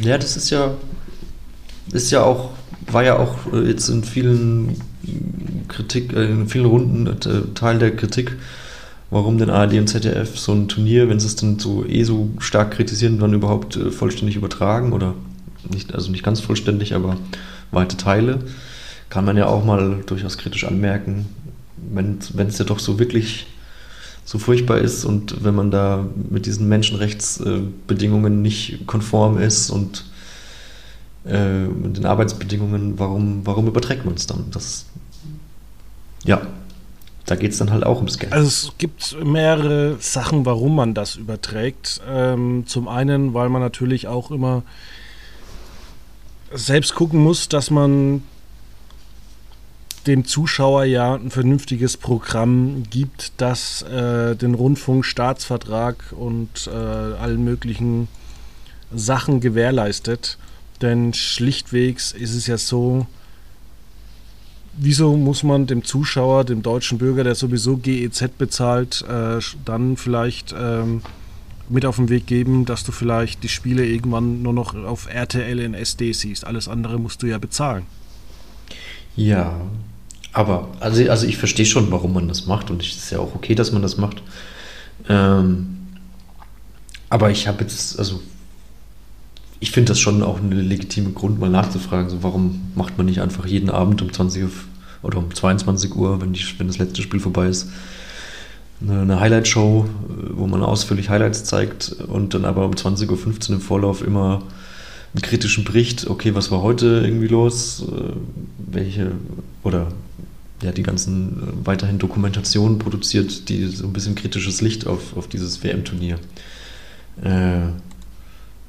[SPEAKER 2] Ja, das ist ja, ist ja auch, war ja auch äh, jetzt in vielen Kritik, äh, in vielen Runden äh, Teil der Kritik, warum denn ARD und ZDF so ein Turnier, wenn sie es dann so eh so stark kritisieren, dann überhaupt vollständig übertragen oder nicht, also nicht ganz vollständig, aber weite Teile, kann man ja auch mal durchaus kritisch anmerken, wenn es ja doch so wirklich so furchtbar ist und wenn man da mit diesen Menschenrechtsbedingungen nicht konform ist und äh, mit den Arbeitsbedingungen, warum, warum überträgt man es dann? Das, ja, da geht es dann halt auch ums Geld.
[SPEAKER 1] Also es gibt mehrere Sachen, warum man das überträgt. Ähm, zum einen, weil man natürlich auch immer selbst gucken muss, dass man dem Zuschauer ja ein vernünftiges Programm gibt, das äh, den Rundfunkstaatsvertrag und äh, allen möglichen Sachen gewährleistet. Denn schlichtwegs ist es ja so, wieso muss man dem Zuschauer, dem deutschen Bürger, der sowieso GEZ bezahlt, äh, dann vielleicht ähm, mit auf den Weg geben, dass du vielleicht die Spiele irgendwann nur noch auf RTL in SD siehst. Alles andere musst du ja bezahlen.
[SPEAKER 2] Ja, aber, also, also ich verstehe schon, warum man das macht und es ist ja auch okay, dass man das macht. Ähm, aber ich habe jetzt, also ich finde das schon auch eine legitime Grund, mal nachzufragen, so warum macht man nicht einfach jeden Abend um 20 Uhr oder um 22 Uhr, wenn, die, wenn das letzte Spiel vorbei ist, eine, Highlight-Show, wo man ausführlich Highlights zeigt und dann aber um 20.15 Uhr im Vorlauf immer einen kritischen Bericht, okay, was war heute irgendwie los, äh, welche oder ja, die ganzen äh, weiterhin Dokumentationen produziert, die so ein bisschen kritisches Licht auf, auf dieses WM-Turnier äh,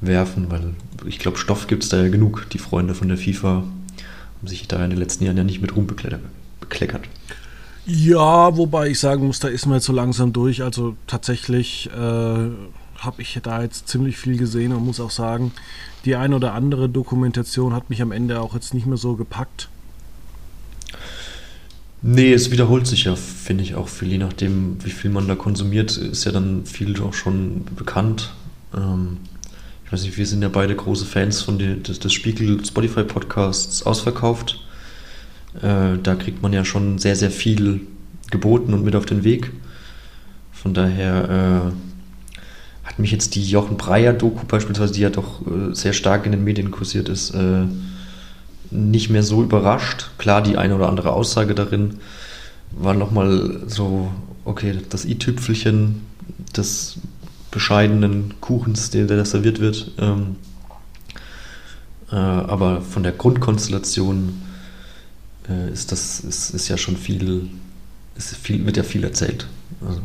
[SPEAKER 2] werfen, weil ich glaube, Stoff gibt es da ja genug. Die Freunde von der FIFA haben sich da in den letzten Jahren ja nicht mit Ruhm bekleckert.
[SPEAKER 1] Ja, wobei ich sagen muss, da ist man jetzt so langsam durch. Also tatsächlich äh, habe ich da jetzt ziemlich viel gesehen und muss auch sagen, die eine oder andere Dokumentation hat mich am Ende auch jetzt nicht mehr so gepackt.
[SPEAKER 2] Nee, es wiederholt sich ja, finde ich auch viel, je nachdem, wie viel man da konsumiert, ist ja dann viel auch schon bekannt. Ähm, ich weiß nicht, wir sind ja beide große Fans von die, des, des Spiegel Spotify Podcasts ausverkauft. Äh, da kriegt man ja schon sehr, sehr viel geboten und mit auf den Weg. Von daher äh, hat mich jetzt die Jochen Breyer-Doku beispielsweise, die ja doch äh, sehr stark in den Medien kursiert ist, äh, nicht mehr so überrascht. Klar, die eine oder andere Aussage darin war nochmal so, okay, das i-Tüpfelchen des bescheidenen Kuchens, der, der da serviert wird. Ähm, äh, aber von der Grundkonstellation äh, ist das ist, ist ja schon viel, ist viel, wird ja viel erzählt. Also,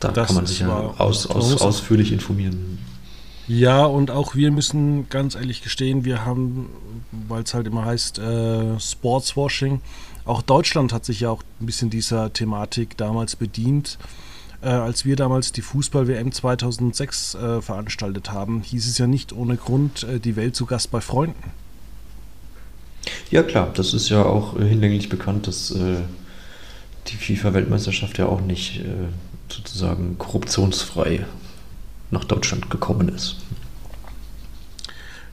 [SPEAKER 2] da das kann man sich ja aus, aus, ausführlich informieren.
[SPEAKER 1] Ja, und auch wir müssen ganz ehrlich gestehen, wir haben, weil es halt immer heißt, äh, Sportswashing, auch Deutschland hat sich ja auch ein bisschen dieser Thematik damals bedient. Äh, als wir damals die Fußball-WM 2006 äh, veranstaltet haben, hieß es ja nicht ohne Grund äh, die Welt zu Gast bei Freunden.
[SPEAKER 2] Ja klar, das ist ja auch äh, hinlänglich bekannt, dass äh, die FIFA-Weltmeisterschaft ja auch nicht sozusagen korruptionsfrei nach Deutschland gekommen ist.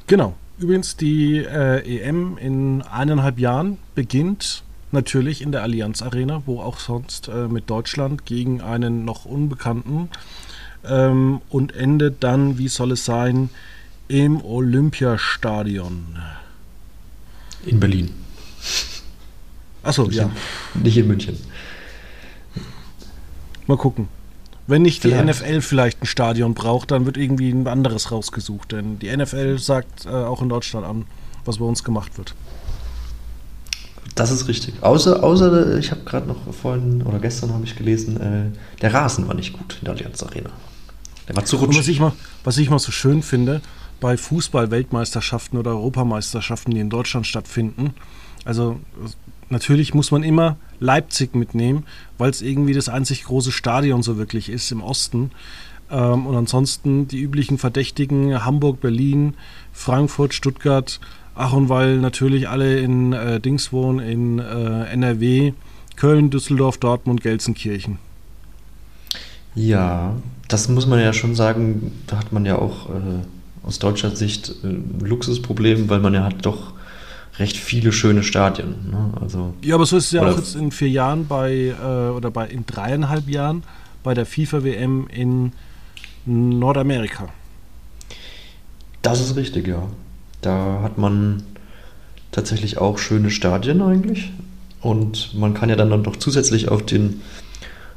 [SPEAKER 1] Genau. Übrigens, die äh, EM in eineinhalb Jahren beginnt natürlich in der Allianz Arena, wo auch sonst äh, mit Deutschland gegen einen noch Unbekannten ähm, und endet dann, wie soll es sein, im Olympiastadion.
[SPEAKER 2] In Berlin.
[SPEAKER 1] Achso, ja.
[SPEAKER 2] nicht in München.
[SPEAKER 1] Mal gucken. Wenn nicht die vielleicht. NFL vielleicht ein Stadion braucht, dann wird irgendwie ein anderes rausgesucht. Denn die NFL sagt äh, auch in Deutschland an, was bei uns gemacht wird.
[SPEAKER 2] Das ist richtig. Außer, außer ich habe gerade noch vorhin oder gestern habe ich gelesen, äh, der Rasen war nicht gut in der Allianz Arena.
[SPEAKER 1] Der war zu rutschig. Was ich, mal, was ich mal so schön finde, bei Fußball-Weltmeisterschaften oder Europameisterschaften, die in Deutschland stattfinden, also natürlich muss man immer Leipzig mitnehmen, weil es irgendwie das einzig große Stadion so wirklich ist im Osten. Ähm, und ansonsten die üblichen Verdächtigen Hamburg, Berlin, Frankfurt, Stuttgart, ach und weil natürlich alle in äh, Dings wohnen, in äh, NRW, Köln, Düsseldorf, Dortmund, Gelsenkirchen.
[SPEAKER 2] Ja, das muss man ja schon sagen, da hat man ja auch äh, aus deutscher Sicht äh, ein Luxusproblem, weil man ja hat doch recht viele schöne Stadien. Ne? Also,
[SPEAKER 1] ja, aber so ist es ja auch jetzt in vier Jahren bei, äh, oder bei in dreieinhalb Jahren bei der FIFA-WM in Nordamerika.
[SPEAKER 2] Das ist richtig, ja. Da hat man tatsächlich auch schöne Stadien eigentlich. Und man kann ja dann noch zusätzlich auf den,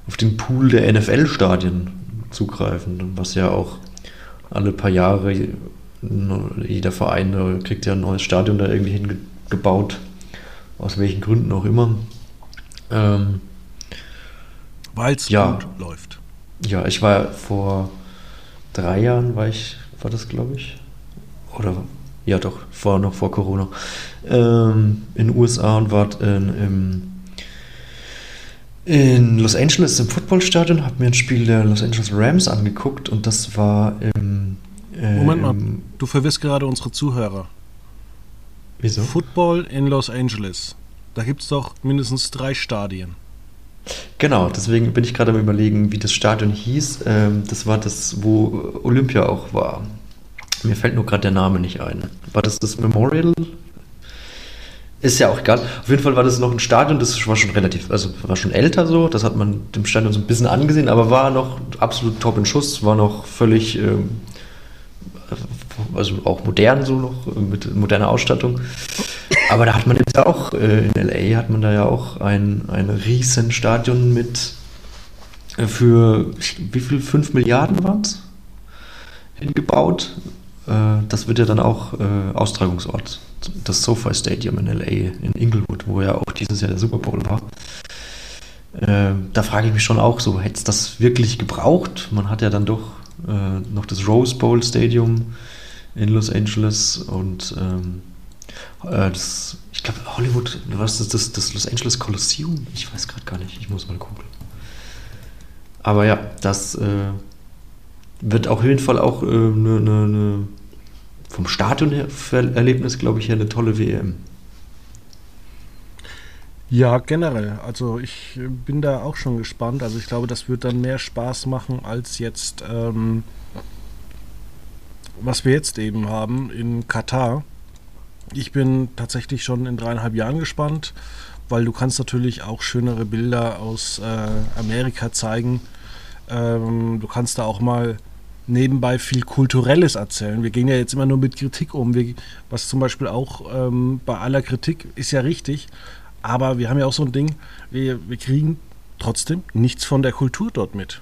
[SPEAKER 2] auf den Pool der NFL-Stadien zugreifen, was ja auch alle paar Jahre jeder Verein kriegt ja ein neues Stadion da irgendwie hingezogen gebaut, aus welchen Gründen auch immer. Ähm,
[SPEAKER 1] Weil es ja, gut läuft.
[SPEAKER 2] Ja, ich war vor drei Jahren, war ich, war das glaube ich, oder ja doch, vor, noch vor Corona, ähm, in den USA und war in, im, in Los Angeles im Footballstadion, habe mir ein Spiel der Los Angeles Rams angeguckt und das war im.
[SPEAKER 1] Äh, Moment mal, du verwirrst gerade unsere Zuhörer.
[SPEAKER 2] Wieso?
[SPEAKER 1] Football in Los Angeles. Da gibt es doch mindestens drei Stadien.
[SPEAKER 2] Genau, deswegen bin ich gerade am überlegen, wie das Stadion hieß. Ähm, das war das, wo Olympia auch war. Mir fällt nur gerade der Name nicht ein. War das das Memorial? Ist ja auch egal. Auf jeden Fall war das noch ein Stadion, das war schon relativ, also war schon älter so. Das hat man dem Stadion so ein bisschen angesehen, aber war noch absolut top in Schuss, war noch völlig ähm, also auch modern so noch, mit moderner Ausstattung. Aber da hat man jetzt auch, äh, in LA hat man da ja auch ein, ein riesen Stadion mit äh, für, wie viel, 5 Milliarden waren es? Hingebaut. Äh, das wird ja dann auch äh, Austragungsort. Das SoFi Stadium in LA, in Inglewood, wo ja auch dieses Jahr der Super Bowl war. Äh, da frage ich mich schon auch so, hätte es das wirklich gebraucht? Man hat ja dann doch äh, noch das Rose Bowl Stadium in Los Angeles und ähm, äh, das, ich glaube, Hollywood, was ist das, das Los Angeles Coliseum? Ich weiß gerade gar nicht, ich muss mal gucken. Aber ja, das äh, wird auf jeden Fall auch äh, ne, ne, ne, vom Stadionerlebnis, glaube ich, eine tolle WM.
[SPEAKER 1] Ja, generell. Also ich bin da auch schon gespannt. Also ich glaube, das wird dann mehr Spaß machen als jetzt, ähm, was wir jetzt eben haben in Katar. Ich bin tatsächlich schon in dreieinhalb Jahren gespannt, weil du kannst natürlich auch schönere Bilder aus äh, Amerika zeigen. Ähm, du kannst da auch mal nebenbei viel Kulturelles erzählen. Wir gehen ja jetzt immer nur mit Kritik um, wir, was zum Beispiel auch ähm, bei aller Kritik ist ja richtig, aber wir haben ja auch so ein Ding, wir, wir kriegen trotzdem nichts von der Kultur dort mit.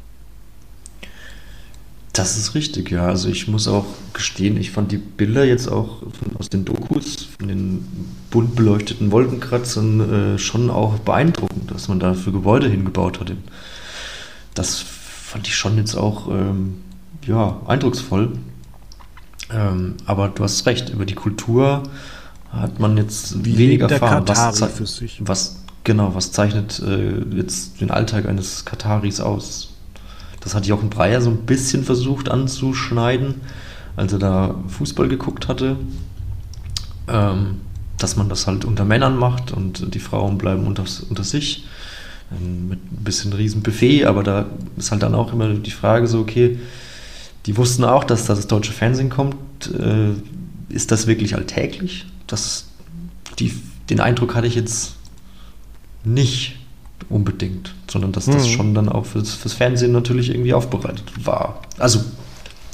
[SPEAKER 2] Das ist richtig, ja. Also ich muss auch gestehen, ich fand die Bilder jetzt auch von, aus den Dokus, von den bunt beleuchteten Wolkenkratzern äh, schon auch beeindruckend, dass man da für Gebäude hingebaut hat. Das fand ich schon jetzt auch ähm, ja, eindrucksvoll. Ähm, aber du hast recht, über die Kultur hat man jetzt Wie weniger erfahren. Was, für sich. was genau, was zeichnet äh, jetzt den Alltag eines Kataris aus? Das hat Jochen Breyer so ein bisschen versucht anzuschneiden, als er da Fußball geguckt hatte. Ähm, dass man das halt unter Männern macht und die Frauen bleiben unter, unter sich. Ähm, mit ein bisschen riesen Buffet, aber da ist halt dann auch immer die Frage so, okay, die wussten auch, dass da das deutsche Fernsehen kommt. Äh, ist das wirklich alltäglich? das, die, den Eindruck hatte ich jetzt nicht unbedingt, sondern dass das mhm. schon dann auch fürs, fürs Fernsehen natürlich irgendwie aufbereitet war. Also,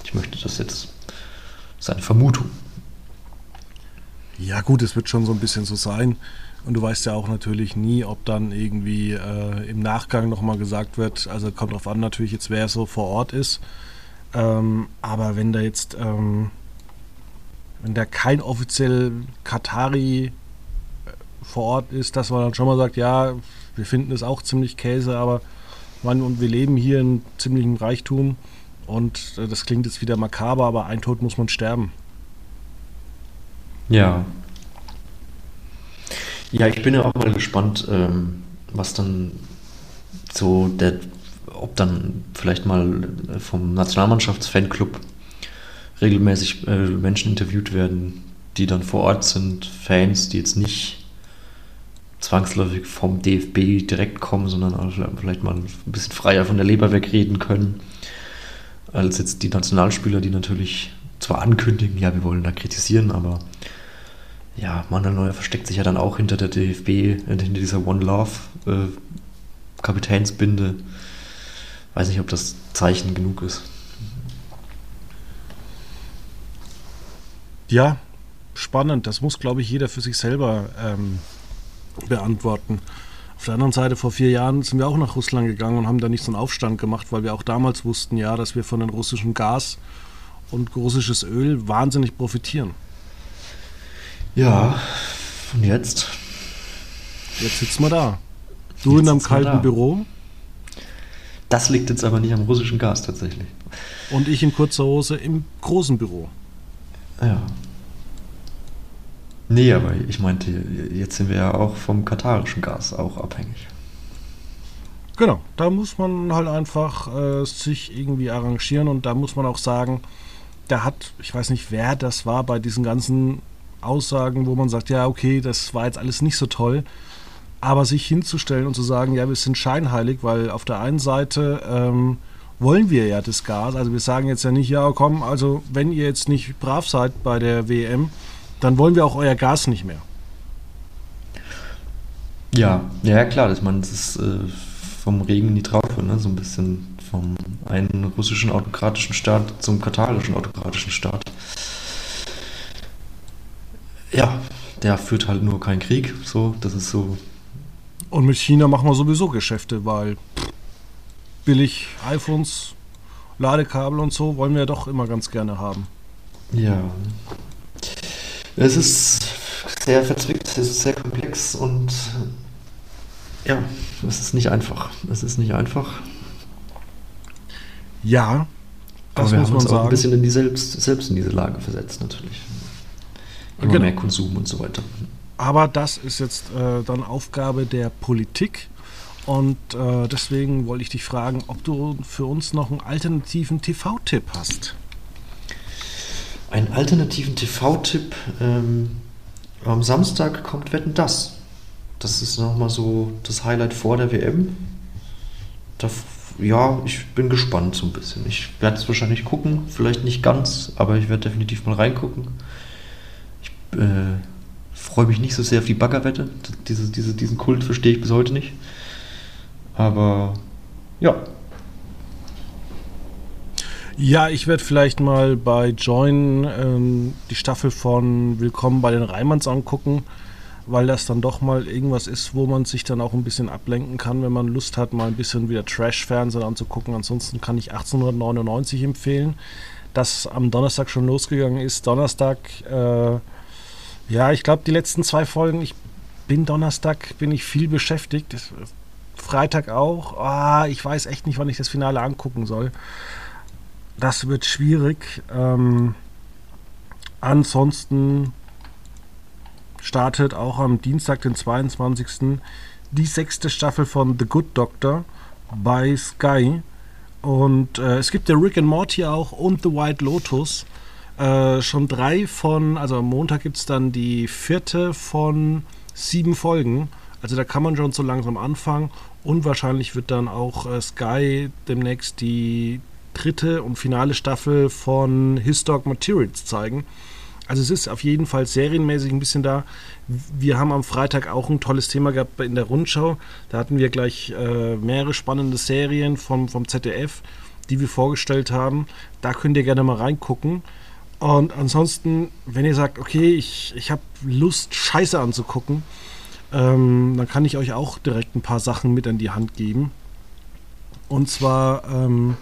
[SPEAKER 2] ich möchte das jetzt, das ist eine Vermutung.
[SPEAKER 1] Ja, gut, es wird schon so ein bisschen so sein. Und du weißt ja auch natürlich nie, ob dann irgendwie äh, im Nachgang nochmal gesagt wird, also kommt drauf an natürlich jetzt, wer so vor Ort ist. Ähm, aber wenn da jetzt ähm, wenn da kein offiziell Katari äh, vor Ort ist, dass man dann schon mal sagt, ja, wir finden es auch ziemlich Käse, aber man, und wir leben hier in ziemlichem Reichtum und äh, das klingt jetzt wieder makaber, aber ein Tod muss man sterben.
[SPEAKER 2] Ja. Ja, ich bin ja auch mal gespannt, ähm, was dann so der, ob dann vielleicht mal vom Nationalmannschaftsfanclub regelmäßig äh, Menschen interviewt werden, die dann vor Ort sind, Fans, die jetzt nicht zwangsläufig vom DFB direkt kommen, sondern vielleicht mal ein bisschen freier von der Leber wegreden können, als jetzt die Nationalspieler, die natürlich zwar ankündigen, ja, wir wollen da kritisieren, aber ja, Manuel Neuer versteckt sich ja dann auch hinter der DFB, äh, hinter dieser One Love äh, Kapitänsbinde. Weiß nicht, ob das Zeichen genug ist.
[SPEAKER 1] Ja, spannend. Das muss, glaube ich, jeder für sich selber ähm, beantworten. Auf der anderen Seite, vor vier Jahren sind wir auch nach Russland gegangen und haben da nicht so einen Aufstand gemacht, weil wir auch damals wussten, ja, dass wir von dem russischen Gas und russisches Öl wahnsinnig profitieren.
[SPEAKER 2] Ja, und jetzt?
[SPEAKER 1] Jetzt sitzen wir da. Du jetzt in einem kalten Büro.
[SPEAKER 2] Das liegt jetzt aber nicht am russischen Gas tatsächlich.
[SPEAKER 1] Und ich in kurzer Hose im großen Büro.
[SPEAKER 2] Ja. Nee, aber ich meinte, jetzt sind wir ja auch vom katarischen Gas auch abhängig.
[SPEAKER 1] Genau, da muss man halt einfach äh, sich irgendwie arrangieren und da muss man auch sagen, da hat, ich weiß nicht, wer das war bei diesen ganzen Aussagen, wo man sagt, ja, okay, das war jetzt alles nicht so toll, aber sich hinzustellen und zu sagen, ja, wir sind scheinheilig, weil auf der einen Seite ähm, wollen wir ja das Gas. Also wir sagen jetzt ja nicht, ja komm, also wenn ihr jetzt nicht brav seid bei der WM, dann wollen wir auch euer Gas nicht mehr.
[SPEAKER 2] Ja, ja klar, ich meine, das ist äh, vom Regen in die Traufe, ne? so ein bisschen vom einen russischen autokratischen Staat zum katarischen autokratischen Staat. Ja, der führt halt nur keinen Krieg, so, das ist so.
[SPEAKER 1] Und mit China machen wir sowieso Geschäfte, weil billig iPhones, Ladekabel und so wollen wir ja doch immer ganz gerne haben.
[SPEAKER 2] Ja. Es ist sehr verzwickt, es ist sehr komplex und ja, es ist nicht einfach. Es ist nicht einfach.
[SPEAKER 1] Ja,
[SPEAKER 2] das Aber wir muss haben uns sagen. auch ein bisschen in die selbst, selbst in diese Lage versetzt, natürlich. Immer genau. mehr Konsum und so weiter.
[SPEAKER 1] Aber das ist jetzt äh, dann Aufgabe der Politik. Und äh, deswegen wollte ich dich fragen, ob du für uns noch einen alternativen TV-Tipp hast.
[SPEAKER 2] Einen alternativen TV-Tipp. Ähm, am Samstag kommt Wetten das. Das ist nochmal so das Highlight vor der WM. Da, ja, ich bin gespannt so ein bisschen. Ich werde es wahrscheinlich gucken, vielleicht nicht ganz, aber ich werde definitiv mal reingucken. Ich äh, freue mich nicht so sehr auf die Baggerwette. Diese, diese, diesen Kult verstehe ich bis heute nicht. Aber ja.
[SPEAKER 1] Ja, ich werde vielleicht mal bei Join ähm, die Staffel von Willkommen bei den Reimanns angucken, weil das dann doch mal irgendwas ist, wo man sich dann auch ein bisschen ablenken kann, wenn man Lust hat, mal ein bisschen wieder Trash-Fernsehen anzugucken. Ansonsten kann ich 1899 empfehlen, das am Donnerstag schon losgegangen ist. Donnerstag, äh, ja, ich glaube, die letzten zwei Folgen, ich bin Donnerstag, bin ich viel beschäftigt. Freitag auch. Ah, ich weiß echt nicht, wann ich das Finale angucken soll. Das wird schwierig. Ähm, ansonsten startet auch am Dienstag, den 22. die sechste Staffel von The Good Doctor bei Sky. Und äh, es gibt ja Rick and Morty auch und The White Lotus. Äh, schon drei von, also am Montag gibt es dann die vierte von sieben Folgen. Also da kann man schon so langsam anfangen. Und wahrscheinlich wird dann auch äh, Sky demnächst die dritte und finale Staffel von His Dog Materials zeigen. Also es ist auf jeden Fall serienmäßig ein bisschen da. Wir haben am Freitag auch ein tolles Thema gehabt in der Rundschau. Da hatten wir gleich äh, mehrere spannende Serien vom, vom ZDF, die wir vorgestellt haben. Da könnt ihr gerne mal reingucken. Und ansonsten, wenn ihr sagt, okay, ich, ich habe Lust, Scheiße anzugucken, ähm, dann kann ich euch auch direkt ein paar Sachen mit an die Hand geben. Und zwar ähm,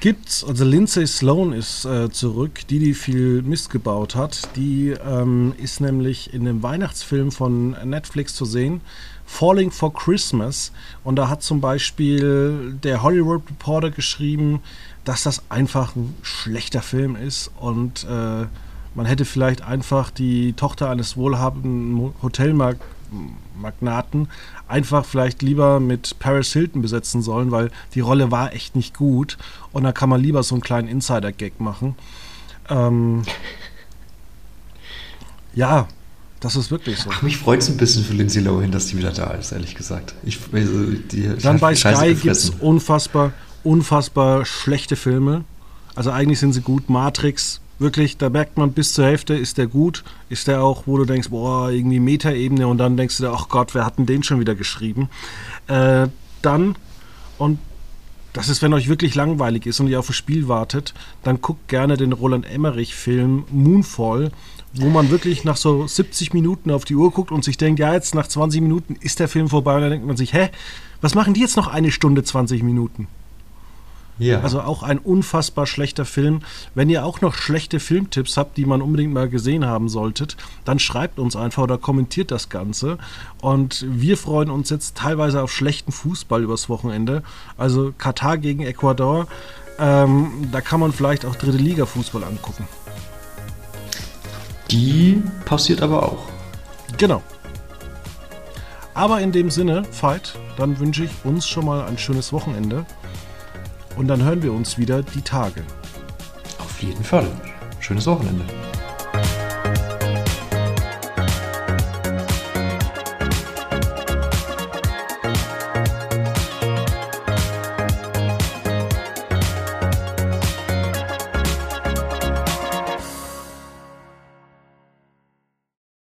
[SPEAKER 1] gibt's, also Lindsay Sloan ist äh, zurück, die die viel Mist gebaut hat. Die ähm, ist nämlich in dem Weihnachtsfilm von Netflix zu sehen, Falling for Christmas. Und da hat zum Beispiel der Hollywood Reporter geschrieben, dass das einfach ein schlechter Film ist und äh, man hätte vielleicht einfach die Tochter eines wohlhabenden Hotelmagnaten einfach vielleicht lieber mit Paris Hilton besetzen sollen, weil die Rolle war echt nicht gut. Und da kann man lieber so einen kleinen Insider-Gag machen. Ähm, ja, das ist wirklich so.
[SPEAKER 2] Ach, mich freut es ein bisschen für Lindsay Lohan, dass die wieder da ist, ehrlich gesagt. Ich, also,
[SPEAKER 1] die Dann bei Sky gibt es unfassbar, unfassbar schlechte Filme. Also eigentlich sind sie gut. Matrix wirklich, da merkt man bis zur Hälfte, ist der gut, ist der auch, wo du denkst, boah, irgendwie Metaebene und dann denkst du dir, ach Gott, wer hat denn den schon wieder geschrieben? Äh, dann, und das ist, wenn euch wirklich langweilig ist und ihr auf ein Spiel wartet, dann guckt gerne den Roland Emmerich-Film Moonfall, wo man wirklich nach so 70 Minuten auf die Uhr guckt und sich denkt, ja, jetzt nach 20 Minuten ist der Film vorbei und dann denkt man sich, hä, was machen die jetzt noch eine Stunde 20 Minuten? Ja. Also auch ein unfassbar schlechter Film. Wenn ihr auch noch schlechte Filmtipps habt, die man unbedingt mal gesehen haben solltet, dann schreibt uns einfach oder kommentiert das Ganze. Und wir freuen uns jetzt teilweise auf schlechten Fußball übers Wochenende. Also Katar gegen Ecuador. Ähm, da kann man vielleicht auch dritte Liga Fußball angucken.
[SPEAKER 2] Die passiert aber auch.
[SPEAKER 1] Genau. Aber in dem Sinne, Veit, dann wünsche ich uns schon mal ein schönes Wochenende. Und dann hören wir uns wieder die Tage.
[SPEAKER 2] Auf jeden Fall. Schönes Wochenende.